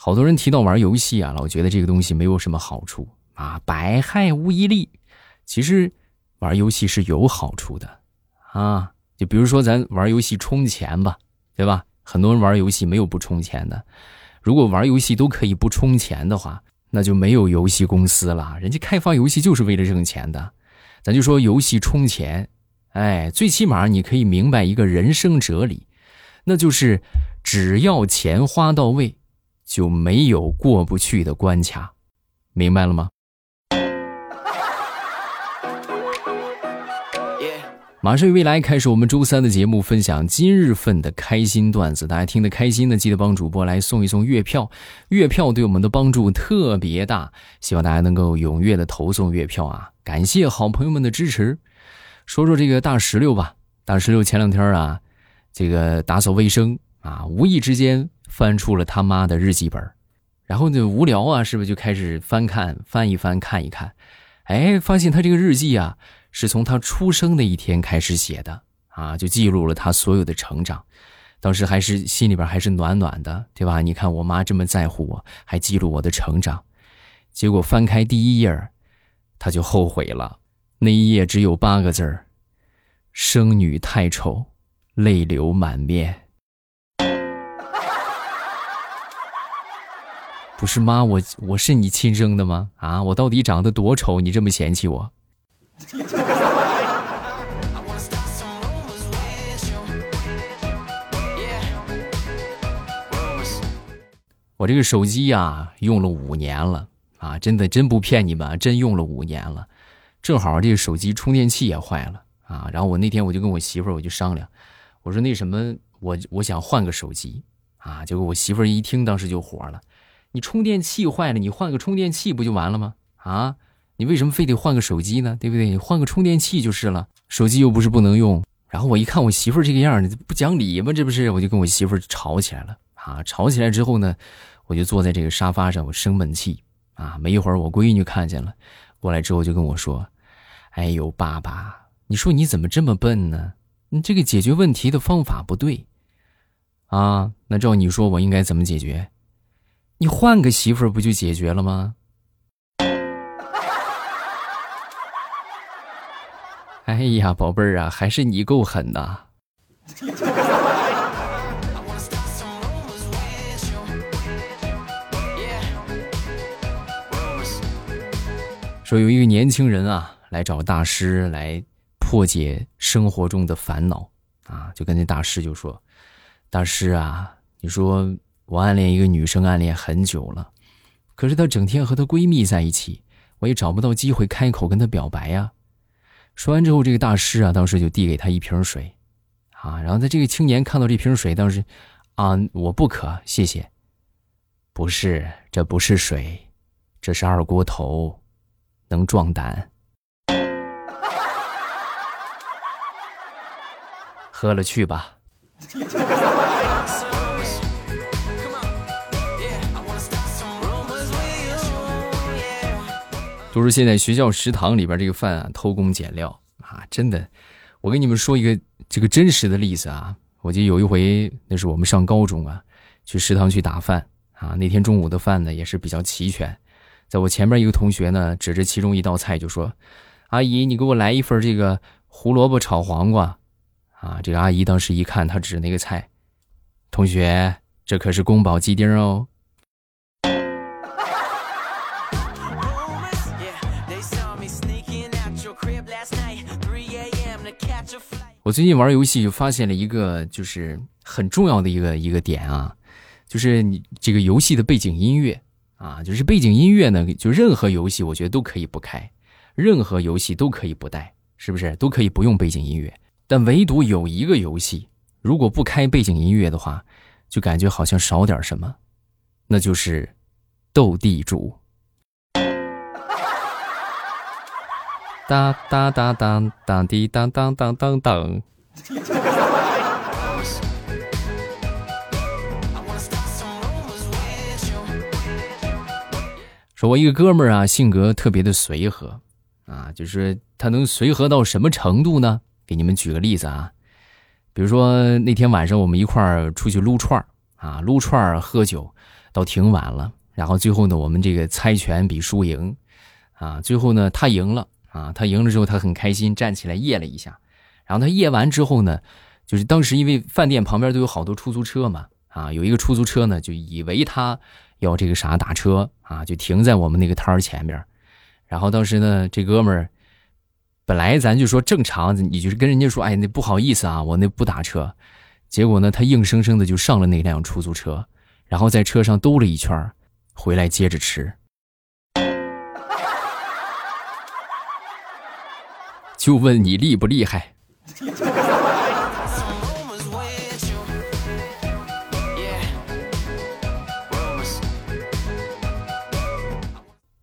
好多人提到玩游戏啊，老觉得这个东西没有什么好处啊，百害无一利。其实玩游戏是有好处的啊，就比如说咱玩游戏充钱吧，对吧？很多人玩游戏没有不充钱的。如果玩游戏都可以不充钱的话，那就没有游戏公司了。人家开发游戏就是为了挣钱的。咱就说游戏充钱，哎，最起码你可以明白一个人生哲理，那就是只要钱花到位，就没有过不去的关卡。明白了吗？马上与未来开始我们周三的节目，分享今日份的开心段子。大家听得开心的，记得帮主播来送一送月票，月票对我们的帮助特别大，希望大家能够踊跃的投送月票啊！感谢好朋友们的支持。说说这个大石榴吧，大石榴前两天啊，这个打扫卫生啊，无意之间翻出了他妈的日记本，然后就无聊啊，是不是就开始翻看翻一翻看一看，哎，发现他这个日记啊。是从他出生那一天开始写的啊，就记录了他所有的成长。当时还是心里边还是暖暖的，对吧？你看我妈这么在乎我，还记录我的成长。结果翻开第一页他就后悔了。那一页只有八个字儿：生女太丑，泪流满面。不是妈，我我是你亲生的吗？啊，我到底长得多丑，你这么嫌弃我？我这个手机呀，用了五年了啊，真的真不骗你们，真用了五年了。正好这个手机充电器也坏了啊，然后我那天我就跟我媳妇儿我就商量，我说那什么，我我想换个手机啊，结果我媳妇儿一听，当时就火了，你充电器坏了，你换个充电器不就完了吗？啊？你为什么非得换个手机呢？对不对？你换个充电器就是了。手机又不是不能用。然后我一看我媳妇儿这个样儿，不讲理吗？这不是？我就跟我媳妇儿吵起来了啊！吵起来之后呢，我就坐在这个沙发上，我生闷气啊。没一会儿，我闺女看见了，过来之后就跟我说：“哎呦，爸爸，你说你怎么这么笨呢？你这个解决问题的方法不对啊。那照你说，我应该怎么解决？你换个媳妇儿不就解决了吗？” 哎呀，宝贝儿啊，还是你够狠呐！说有一个年轻人啊，来找大师来破解生活中的烦恼啊，就跟那大师就说：“大师啊，你说我暗恋一个女生，暗恋很久了，可是她整天和她闺蜜在一起，我也找不到机会开口跟她表白呀。”说完之后，这个大师啊，当时就递给她一瓶水，啊，然后他这个青年看到这瓶水，当时，啊，我不渴，谢谢。不是，这不是水，这是二锅头，能壮胆。喝了去吧。都是现在学校食堂里边这个饭啊，偷工减料啊！真的，我跟你们说一个这个真实的例子啊。我记得有一回，那是我们上高中啊，去食堂去打饭啊。那天中午的饭呢，也是比较齐全。在我前面一个同学呢，指着其中一道菜就说：“阿姨，你给我来一份这个胡萝卜炒黄瓜。”啊，这个阿姨当时一看，她指那个菜，同学，这可是宫保鸡丁哦。我最近玩游戏就发现了一个，就是很重要的一个一个点啊，就是你这个游戏的背景音乐啊，就是背景音乐呢，就任何游戏我觉得都可以不开，任何游戏都可以不带，是不是都可以不用背景音乐？但唯独有一个游戏，如果不开背景音乐的话，就感觉好像少点什么，那就是斗地主。哒哒哒当当滴当当当当当。说，我一个哥们儿啊，性格特别的随和啊，就是他能随和到什么程度呢？给你们举个例子啊，比如说那天晚上我们一块儿出去撸串儿啊，撸串儿喝酒，到挺晚了。然后最后呢，我们这个猜拳比输赢，啊，最后呢他赢了啊，他赢了之后他很开心，站起来掖了一下。然后他掖完之后呢，就是当时因为饭店旁边都有好多出租车嘛，啊，有一个出租车呢就以为他要这个啥打车啊，就停在我们那个摊儿前面。然后当时呢，这哥们儿本来咱就说正常，你就是跟人家说，哎，那不好意思啊，我那不打车。结果呢，他硬生生的就上了那辆出租车，然后在车上兜了一圈。回来接着吃，就问你厉不厉害？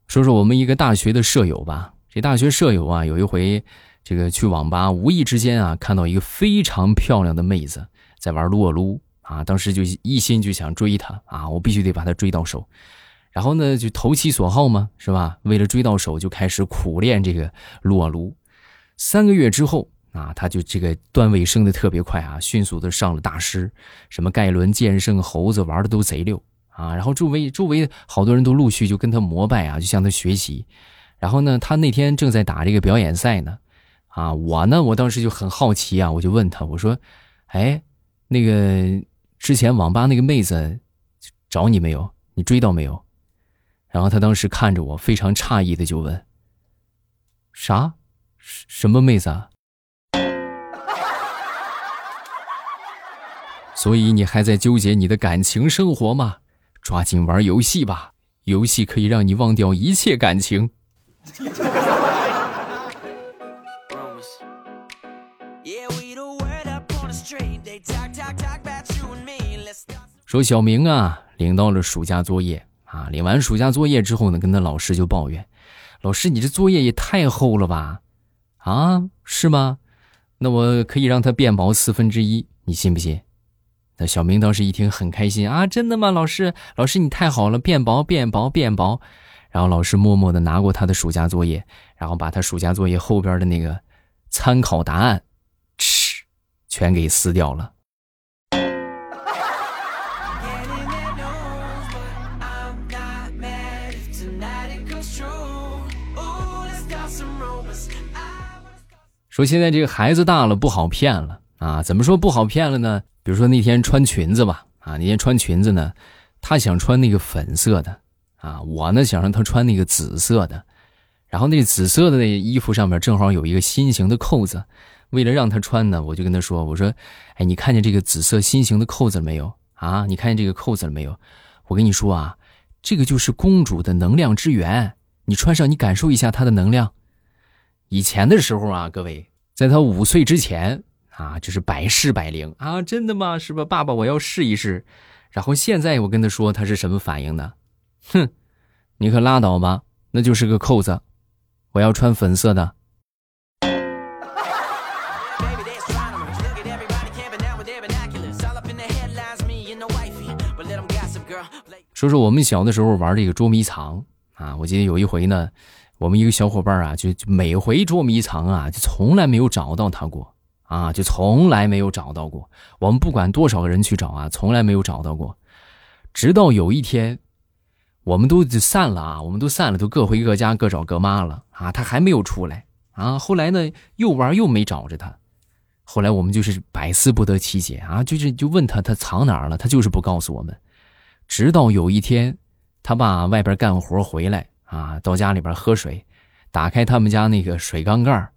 说说我们一个大学的舍友吧。这大学舍友啊，有一回这个去网吧，无意之间啊，看到一个非常漂亮的妹子在玩撸啊撸啊，当时就一心就想追她啊，我必须得把她追到手。然后呢，就投其所好嘛，是吧？为了追到手，就开始苦练这个撸啊撸。三个月之后啊，他就这个段位升的特别快啊，迅速的上了大师，什么盖伦、剑圣、猴子玩的都贼溜啊。然后周围周围好多人都陆续就跟他膜拜啊，就向他学习。然后呢，他那天正在打这个表演赛呢，啊，我呢，我当时就很好奇啊，我就问他，我说，哎，那个之前网吧那个妹子找你没有？你追到没有？然后他当时看着我，非常诧异的就问：“啥？什么妹子啊？” 所以你还在纠结你的感情生活吗？抓紧玩游戏吧，游戏可以让你忘掉一切感情。说小明啊，领到了暑假作业。啊，领完暑假作业之后呢，跟他老师就抱怨：“老师，你这作业也太厚了吧？啊，是吗？那我可以让它变薄四分之一，你信不信？”那小明当时一听很开心啊，真的吗？老师，老师你太好了，变薄，变薄，变薄。然后老师默默的拿过他的暑假作业，然后把他暑假作业后边的那个参考答案，嗤，全给撕掉了。说现在这个孩子大了不好骗了啊？怎么说不好骗了呢？比如说那天穿裙子吧，啊，那天穿裙子呢，他想穿那个粉色的，啊，我呢想让他穿那个紫色的，然后那紫色的那衣服上面正好有一个心形的扣子，为了让他穿呢，我就跟他说，我说，哎，你看见这个紫色心形的扣子了没有？啊，你看见这个扣子了没有？我跟你说啊，这个就是公主的能量之源，你穿上你感受一下它的能量。以前的时候啊，各位，在他五岁之前啊，就是百试百灵啊，真的吗？是吧？爸爸，我要试一试。然后现在我跟他说，他是什么反应呢？哼，你可拉倒吧，那就是个扣子，我要穿粉色的。说说我们小的时候玩这个捉迷藏啊，我记得有一回呢。我们一个小伙伴啊，就就每回捉迷藏啊，就从来没有找到他过啊，就从来没有找到过。我们不管多少个人去找啊，从来没有找到过。直到有一天，我们都就散了啊，我们都散了，都各回各家，各找各妈了啊。他还没有出来啊。后来呢，又玩又没找着他。后来我们就是百思不得其解啊，就是就问他他藏哪儿了，他就是不告诉我们。直到有一天，他爸外边干活回来。啊，到家里边喝水，打开他们家那个水缸盖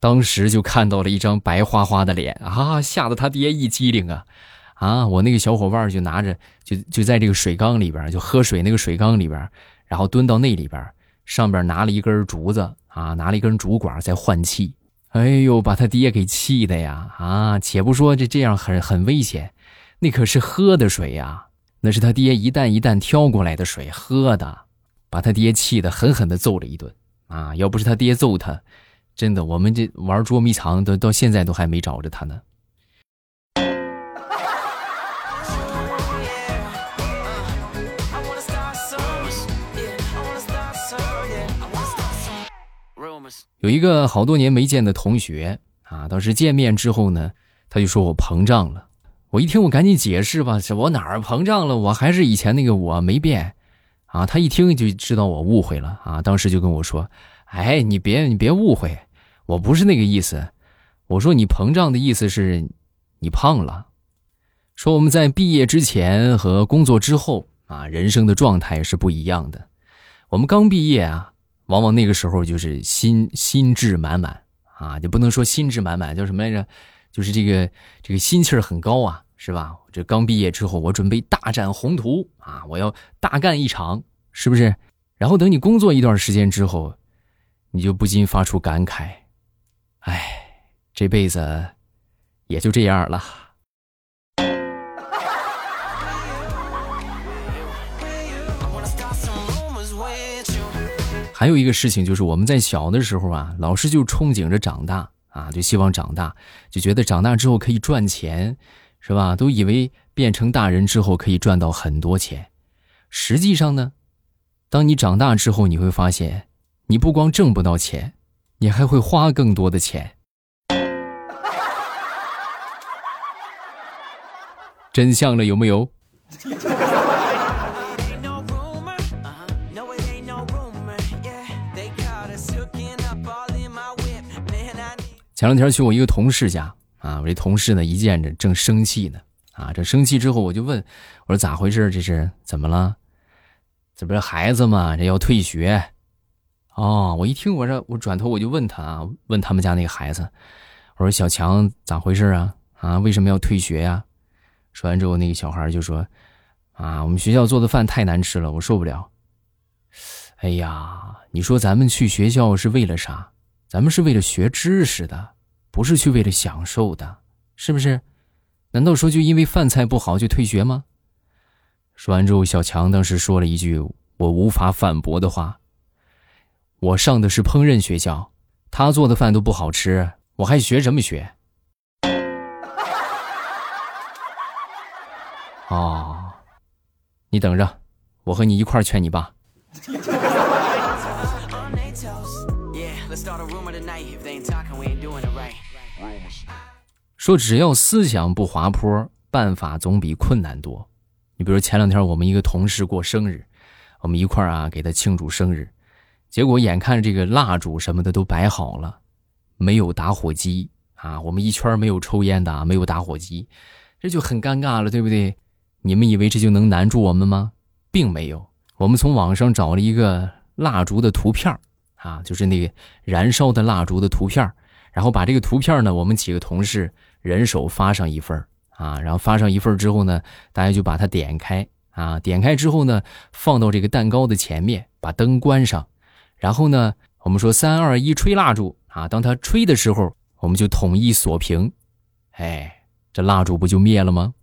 当时就看到了一张白花花的脸啊，吓得他爹一激灵啊！啊，我那个小伙伴就拿着，就就在这个水缸里边就喝水那个水缸里边然后蹲到那里边上边拿了一根竹子啊，拿了一根竹管在换气。哎呦，把他爹给气的呀！啊，且不说这这样很很危险，那可是喝的水呀，那是他爹一担一担挑过来的水喝的。把他爹气得狠狠地揍了一顿，啊！要不是他爹揍他，真的，我们这玩捉迷藏都到现在都还没找着他呢。有一个好多年没见的同学啊，当时见面之后呢，他就说我膨胀了。我一听，我赶紧解释吧，这我哪儿膨胀了？我还是以前那个我没变，啊！他一听就知道我误会了啊，当时就跟我说：“哎，你别你别误会，我不是那个意思。我说你膨胀的意思是，你胖了。说我们在毕业之前和工作之后啊，人生的状态是不一样的。我们刚毕业啊，往往那个时候就是心心智满满啊，就不能说心智满满，叫什么来着？”就是这个这个心气儿很高啊，是吧？这刚毕业之后，我准备大展宏图啊，我要大干一场，是不是？然后等你工作一段时间之后，你就不禁发出感慨：，哎，这辈子也就这样了。还有一个事情就是，我们在小的时候啊，老师就憧憬着长大。啊，就希望长大，就觉得长大之后可以赚钱，是吧？都以为变成大人之后可以赚到很多钱。实际上呢，当你长大之后，你会发现，你不光挣不到钱，你还会花更多的钱。真相了，有没有？前两天去我一个同事家啊，我这同事呢一见着正生气呢啊，这生气之后我就问我说咋回事？这是怎么了？这不是孩子吗？这要退学哦。我一听我这我转头我就问他啊，问他们家那个孩子，我说小强咋回事啊？啊为什么要退学呀？说完之后那个小孩就说啊我们学校做的饭太难吃了，我受不了。哎呀，你说咱们去学校是为了啥？咱们是为了学知识的。不是去为了享受的，是不是？难道说就因为饭菜不好就退学吗？说完之后，小强当时说了一句我无法反驳的话：“我上的是烹饪学校，他做的饭都不好吃，我还学什么学？”哦，你等着，我和你一块劝你爸。说只要思想不滑坡，办法总比困难多。你比如前两天我们一个同事过生日，我们一块儿啊给他庆祝生日，结果眼看这个蜡烛什么的都摆好了，没有打火机啊，我们一圈没有抽烟的，没有打火机，这就很尴尬了，对不对？你们以为这就能难住我们吗？并没有，我们从网上找了一个蜡烛的图片啊，就是那个燃烧的蜡烛的图片然后把这个图片呢，我们几个同事。人手发上一份啊，然后发上一份之后呢，大家就把它点开啊，点开之后呢，放到这个蛋糕的前面，把灯关上，然后呢，我们说三二一，吹蜡烛啊，当它吹的时候，我们就统一锁屏，哎，这蜡烛不就灭了吗？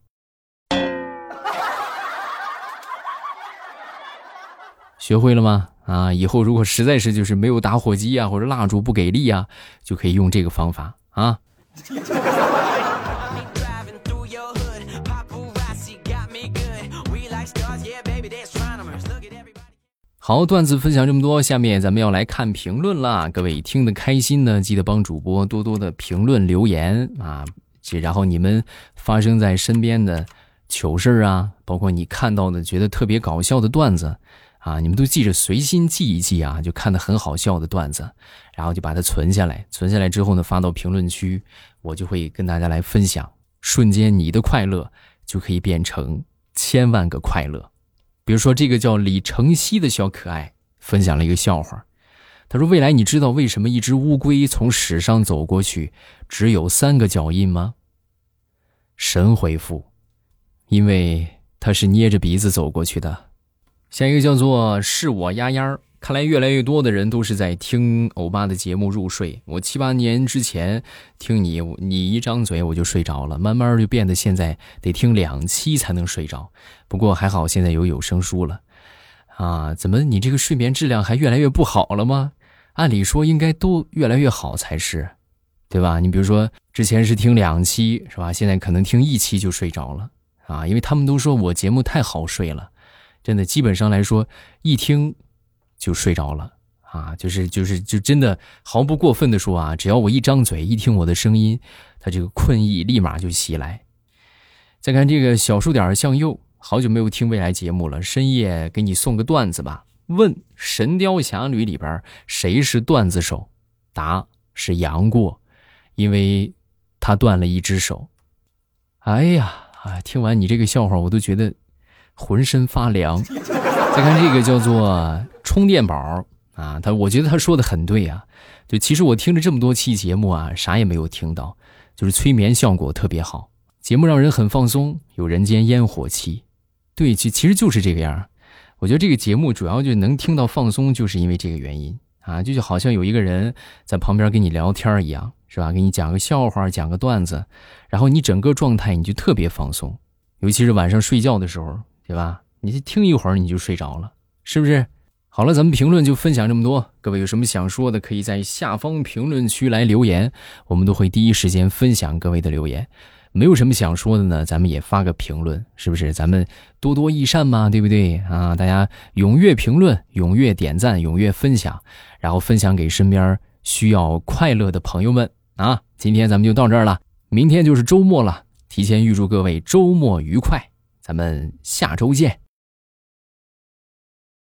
学会了吗？啊，以后如果实在是就是没有打火机啊，或者蜡烛不给力啊，就可以用这个方法啊。好，段子分享这么多，下面咱们要来看评论啦。各位听得开心呢，记得帮主播多多的评论留言啊。这然后你们发生在身边的糗事啊，包括你看到的觉得特别搞笑的段子啊，你们都记着，随心记一记啊。就看的很好笑的段子，然后就把它存下来。存下来之后呢，发到评论区，我就会跟大家来分享。瞬间，你的快乐就可以变成千万个快乐。比如说，这个叫李成熙的小可爱分享了一个笑话。他说：“未来，你知道为什么一只乌龟从史上走过去只有三个脚印吗？”神回复：“因为他是捏着鼻子走过去的。”下一个叫做“是我丫丫”。看来越来越多的人都是在听欧巴的节目入睡。我七八年之前听你，你一张嘴我就睡着了，慢慢就变得现在得听两期才能睡着。不过还好现在有有声书了，啊，怎么你这个睡眠质量还越来越不好了吗？按理说应该都越来越好才是，对吧？你比如说之前是听两期是吧？现在可能听一期就睡着了啊，因为他们都说我节目太好睡了，真的基本上来说一听。就睡着了啊，就是就是就真的毫不过分的说啊，只要我一张嘴，一听我的声音，他这个困意立马就袭来。再看这个小数点向右，好久没有听未来节目了，深夜给你送个段子吧。问《神雕侠侣》里边谁是段子手？答是杨过，因为他断了一只手。哎呀，啊！听完你这个笑话，我都觉得浑身发凉。再看这个叫做充电宝啊，他我觉得他说的很对啊。就其实我听了这么多期节目啊，啥也没有听到，就是催眠效果特别好，节目让人很放松，有人间烟火气。对，其其实就是这个样我觉得这个节目主要就能听到放松，就是因为这个原因啊，就就好像有一个人在旁边跟你聊天一样，是吧？给你讲个笑话，讲个段子，然后你整个状态你就特别放松，尤其是晚上睡觉的时候，对吧？你听一会儿你就睡着了，是不是？好了，咱们评论就分享这么多。各位有什么想说的，可以在下方评论区来留言，我们都会第一时间分享各位的留言。没有什么想说的呢，咱们也发个评论，是不是？咱们多多益善嘛，对不对啊？大家踊跃评论，踊跃点赞，踊跃分享，然后分享给身边需要快乐的朋友们啊！今天咱们就到这儿了，明天就是周末了，提前预祝各位周末愉快。咱们下周见。